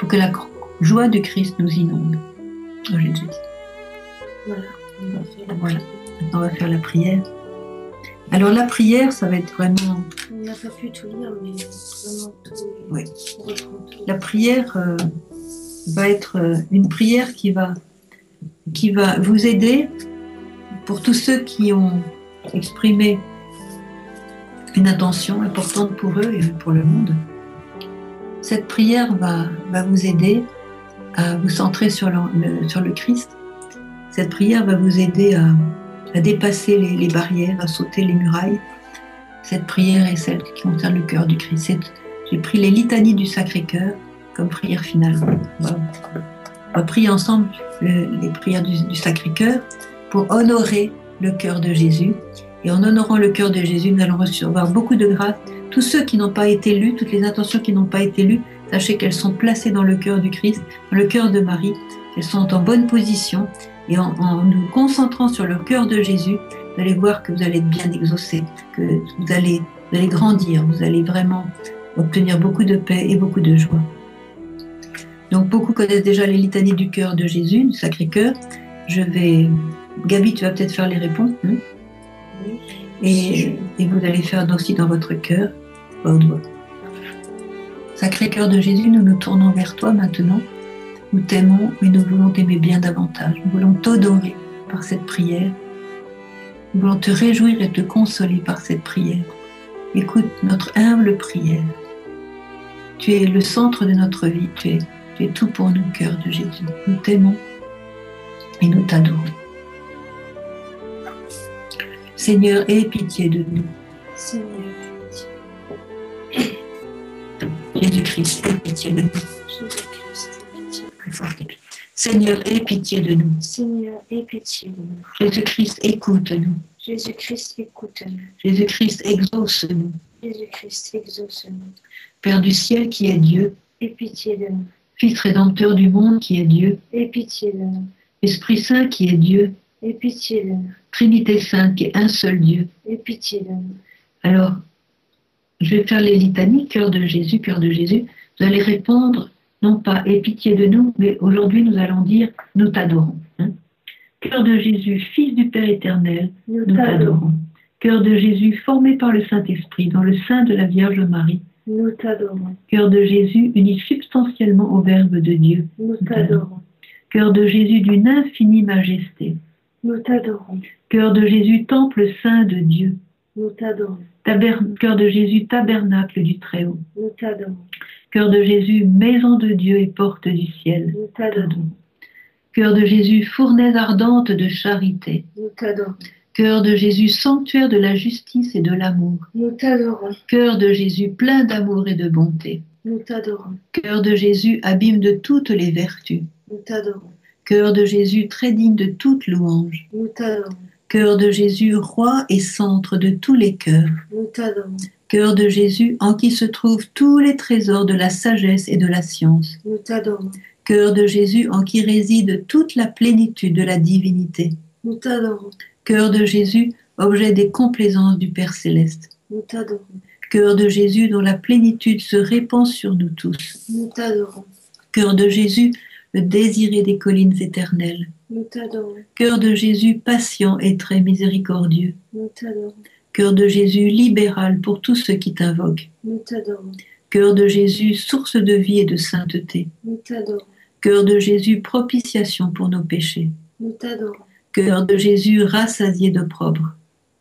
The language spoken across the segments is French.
pour que la joie du Christ nous inonde. Oh Jésus. Voilà. On va faire la Voilà. prière. Maintenant, on va faire la prière. Alors la prière, ça va être vraiment... On n'a pas pu tout lire, mais vraiment tout. Oui. La prière euh, va être euh, une prière qui va, qui va vous aider pour tous ceux qui ont exprimé une intention importante pour eux et pour le monde. Cette prière va, vous aider à vous centrer sur le, Christ. Cette prière va vous aider à, dépasser les, barrières, à sauter les murailles. Cette prière est celle qui concerne le cœur du Christ. J'ai pris les litanies du Sacré-Cœur comme prière finale. On va prier ensemble le- les prières du, du Sacré-Cœur pour honorer le cœur de Jésus. Et en honorant le cœur de Jésus, nous allons recevoir beaucoup de grâce. Tous ceux qui n'ont pas été lus, toutes les intentions qui n'ont pas été lues, sachez qu'elles sont placées dans le cœur du Christ, dans le cœur de Marie. Elles sont en bonne position. Et en, en nous concentrant sur le cœur de Jésus, vous allez voir que vous allez être bien exaucé, que vous allez, vous allez grandir, vous allez vraiment obtenir beaucoup de paix et beaucoup de joie. Donc beaucoup connaissent déjà les litanies du cœur de Jésus, du Sacré-Cœur. Je vais, Gabi, tu vas peut-être faire les réponses, hein? Oui. et, et vous allez faire aussi dans votre cœur, voix. Sacré-Cœur de Jésus, nous nous tournons vers toi maintenant. Nous t'aimons, mais nous voulons t'aimer bien davantage. Nous voulons t'adorer par cette prière. Nous voulons te réjouir et te consoler par cette prière. Écoute notre humble prière. Tu es le centre de notre vie. Tu es, tu es tout pour nous, cœur de Jésus. Nous t'aimons et nous t'adorons. Seigneur, aie pitié de nous. Seigneur, Jésus-Christ, aie pitié de nous. Jésus-Christ, aie pitié. Plus fort. Seigneur, aie pitié de nous. Seigneur, aie pitié de nous. Jésus-Christ, écoute-nous. Jésus-Christ, écoute-nous. Jésus-Christ, exauce-nous. Jésus-Christ, exauce-nous. Père du ciel qui est Dieu, Aie pitié de nous. Fils rédempteur du monde qui est Dieu, Aie pitié de nous. Esprit Saint qui est Dieu, Aie pitié de nous. Trinité Sainte qui est un seul Dieu. Aie pitié de nous. Alors, je vais faire les litanies, cœur de Jésus, cœur de Jésus. Vous allez répondre, non pas aie pitié de nous, mais aujourd'hui nous allons dire, nous t'adorons. hein. Cœur de Jésus, Fils du Père éternel, Nous nous t'adorons. t'adorons. Cœur de Jésus, formé par le Saint-Esprit, dans le sein de la Vierge Marie. Nous t'adorons. Cœur de Jésus, uni substantiellement au Verbe de Dieu. Nous t'adorons. Cœur de Jésus d'une infinie majesté. Nous t'adorons. Cœur de Jésus, temple saint de Dieu. Nous t'adorons. Cœur de Jésus, tabernacle du Très-Haut. Nous t'adorons. Cœur de Jésus, maison de Dieu et porte du ciel. Nous t'adorons. Cœur de Jésus, fournaise ardente de charité. Nous t'adorons. Cœur de Jésus, sanctuaire de la justice et de l'amour. Nous t'adorons. Cœur de Jésus, plein d'amour et de bonté. Nous t'adorons. Cœur de Jésus, abîme de toutes les vertus. Nous t'adorons. Cœur de Jésus, très digne de toute louange. Nous t'adorons. Cœur de Jésus, roi et centre de tous les cœurs. Nous t'adorons. Cœur de Jésus, en qui se trouvent tous les trésors de la sagesse et de la science. Nous t'adorons. Cœur de Jésus, en qui réside toute la plénitude de la divinité. Nous t'adorons. Cœur de Jésus, objet des complaisances du Père céleste. Nous t'adorons. Cœur de Jésus, dont la plénitude se répand sur nous tous. Nous t'adorons. Cœur de Jésus, le désiré des collines éternelles. Nous t'adorons. Cœur de Jésus, patient et très miséricordieux. Nous t'adorons. Cœur de Jésus, libéral pour tous ceux qui t'invoquent. Nous t'adorons. Cœur de Jésus, source de vie et de sainteté. Nous t'adorons. Cœur de Jésus, propitiation pour nos péchés. Nous t'adorons. Cœur de Jésus, rassasié d'opprobre.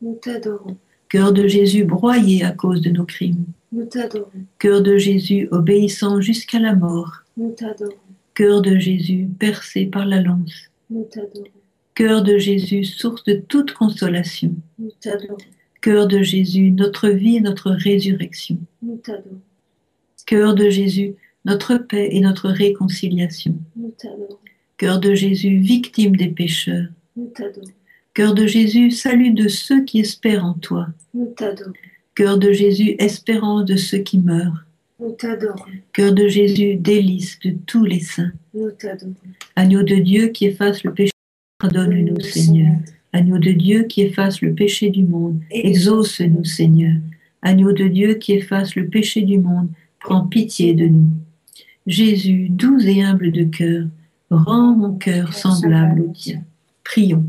Nous t'adorons. Cœur de Jésus, broyé à cause de nos crimes. Nous t'adorons. Cœur de Jésus, obéissant jusqu'à la mort. Nous t'adorons. Cœur de Jésus, percé par la lance. Nous t'adorons. Cœur de Jésus, source de toute consolation. Nous t'adorons. Cœur de Jésus, notre vie et notre résurrection. Nous t'adorons. Cœur de Jésus, notre paix et notre réconciliation. Nous t'adorons. Cœur de Jésus, victime des pécheurs. Nous t'adorons. Cœur de Jésus, salut de ceux qui espèrent en toi. Nous t'adorons. Cœur de Jésus, espérance de ceux qui meurent. Nous t'adorons. Cœur de Jésus, délice de tous les saints. Nous t'adorons. Agneau de Dieu qui efface le péché, pardonne-nous, Seigneur. Agneau de Dieu qui efface le péché du monde, exauce-nous, Seigneur. Agneau de Dieu qui efface le péché du monde, prends pitié de nous. Jésus, doux et humble de cœur, rends mon cœur semblable au tien. Prions.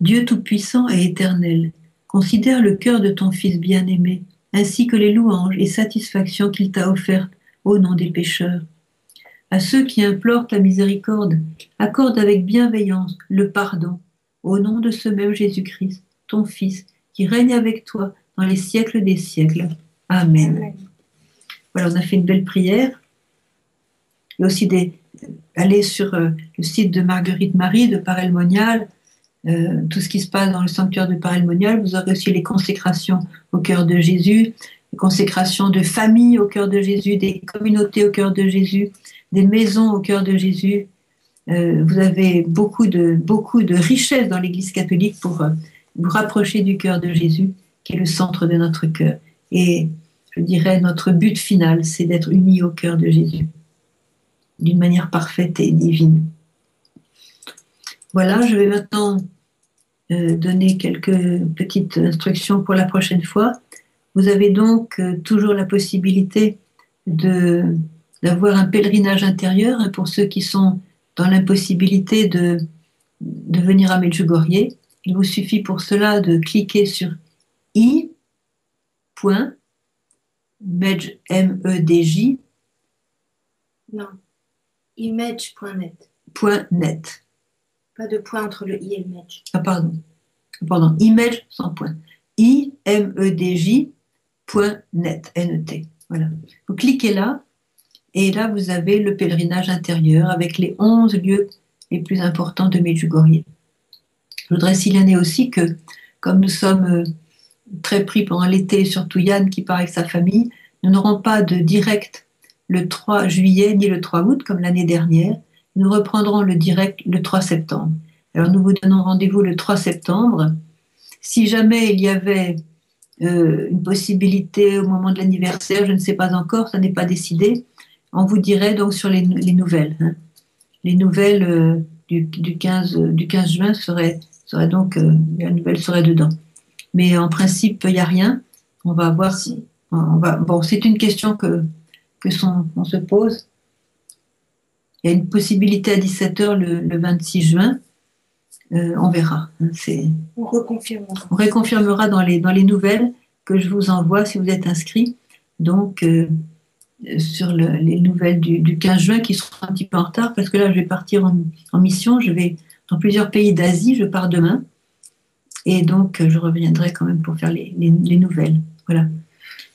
Dieu Tout-Puissant et Éternel, considère le cœur de ton Fils bien-aimé, ainsi que les louanges et satisfactions qu'il t'a offertes au nom des pécheurs. À ceux qui implorent ta miséricorde, accorde avec bienveillance le pardon, au nom de ce même Jésus-Christ, ton Fils, qui règne avec toi dans les siècles des siècles. Amen. Amen. Voilà, on a fait une belle prière. Il y a aussi des, aller sur euh, le site de Marguerite Marie de Parelmonial, euh, tout ce qui se passe dans le sanctuaire de Parelmonial. Vous aurez aussi les consécrations au cœur de Jésus, les consécrations de familles au cœur de Jésus, des communautés au cœur de Jésus, des maisons au cœur de Jésus. Euh, vous avez beaucoup de, beaucoup de richesses dans l'Église catholique pour euh, vous rapprocher du cœur de Jésus, qui est le centre de notre cœur. Et je dirais, notre but final, c'est d'être unis au cœur de Jésus, d'une manière parfaite et divine. Voilà, je vais maintenant euh, donner quelques petites instructions pour la prochaine fois. Vous avez donc euh, toujours la possibilité de, d'avoir un pèlerinage intérieur hein, pour ceux qui sont dans l'impossibilité de, de venir à Medjugorje. Il vous suffit pour cela de cliquer sur i. Medj, M-E-D-J, Non. Image.net. point net. Pas de point entre le i et le match. Ah, pardon. Pardon, image sans point. I-M-E-D-J, point net, N-E-T. Voilà. Vous cliquez là, et là, vous avez le pèlerinage intérieur avec les 11 lieux les plus importants de Medjugorje. Je voudrais signaler aussi que, comme nous sommes euh, très pris pendant l'été, surtout Yann qui part avec sa famille, nous n'aurons pas de direct le 3 juillet ni le 3 août comme l'année dernière. Nous reprendrons le direct le 3 septembre. Alors nous vous donnons rendez-vous le 3 septembre. Si jamais il y avait euh, une possibilité au moment de l'anniversaire, je ne sais pas encore, ça n'est pas décidé, on vous dirait donc sur les, les nouvelles. hein. Les nouvelles euh, du, du 15, du 15 juin seraient, donc, euh, la nouvelle serait dedans. Mais en principe, il n'y a rien. On va voir si. On va, bon, c'est une question que, que on se pose. Il y a une possibilité à 17h le, le 26 juin. Euh, on verra. hein, On reconfirmera. on réconfirmera dans les, dans les nouvelles que je vous envoie si vous êtes inscrit. Donc, euh, sur le- les nouvelles du, du 15 juin qui seront un petit peu en retard parce que là, je vais partir en, en mission. Je vais dans plusieurs pays d'Asie. Je pars demain. Et donc, je reviendrai quand même pour faire les, les- les nouvelles. Voilà.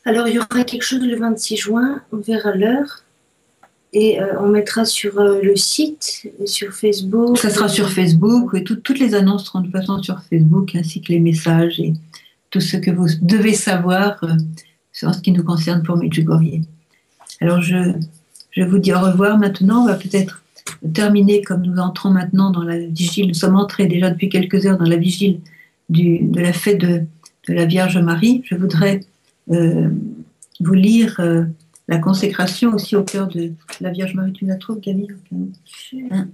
Alors, il y aura quelque chose le 26 juin, on verra l'heure. Et euh, on mettra sur euh, le site, sur Facebook. Ça sera sur Facebook. tout- toutes les annonces seront de façon sur Facebook, ainsi que les messages et tout ce que vous devez savoir euh, en ce qui nous concerne pour Medjugorje. Alors, je, je vous dis au revoir maintenant. On va peut-être terminer comme nous entrons maintenant dans la vigile. Nous sommes entrés déjà depuis quelques heures dans la vigile de la fête de, la Vierge Marie. Je voudrais euh, vous lire la consécration aussi au cœur de la Vierge Marie. Tu la trouves, Camille Hein?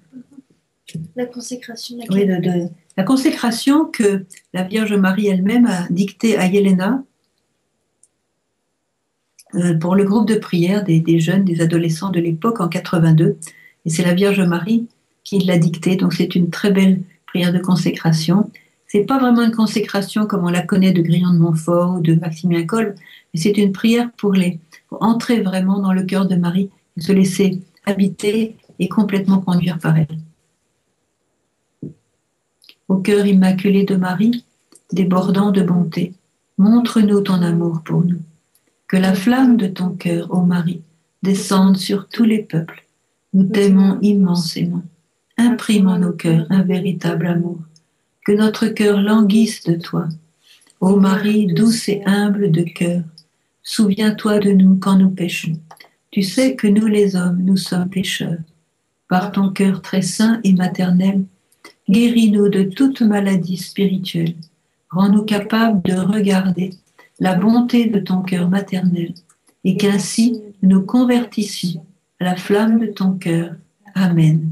La consécration. Oui, de, de- la consécration que la Vierge Marie elle-même a dictée à Yelena euh, pour le groupe de prière des, des jeunes, des adolescents de l'époque en 82. Et c'est la Vierge Marie qui l'a dictée. Donc c'est une très belle prière de consécration. C'est pas vraiment une consécration comme on la connaît de Grillon de Montfort ou de Maximilien Kolb, mais c'est une prière pour les pour entrer vraiment dans le cœur de Marie et se laisser habiter et complètement conduire par elle. Au cœur immaculé de Marie, débordant de bonté, montre-nous ton amour pour nous. Que la flamme de ton cœur, ô Marie, descende sur tous les peuples. Nous t'aimons immensément. Imprime en nos cœurs un véritable amour. Que notre cœur languisse de toi. Ô Marie, douce et humble de cœur, souviens-toi de nous quand nous péchons. Tu sais que nous les hommes, nous sommes pécheurs. Par ton cœur très saint et maternel, guéris-nous de toute maladie spirituelle. Rends-nous capables de regarder la bonté de ton cœur maternel et qu'ainsi nous convertissions à la flamme de ton cœur. Amen.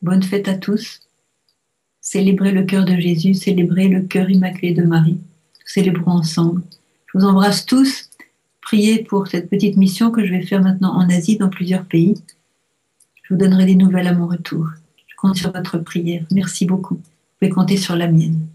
Bonne fête à tous. Célébrez le cœur de Jésus, célébrez le cœur immaculé de Marie. Célébrons ensemble. Je vous embrasse tous. prier pour cette petite mission que je vais faire maintenant en Asie, dans plusieurs pays. Je vous donnerai des nouvelles à mon retour. Je compte sur votre prière. Merci beaucoup. Vous pouvez compter sur la mienne.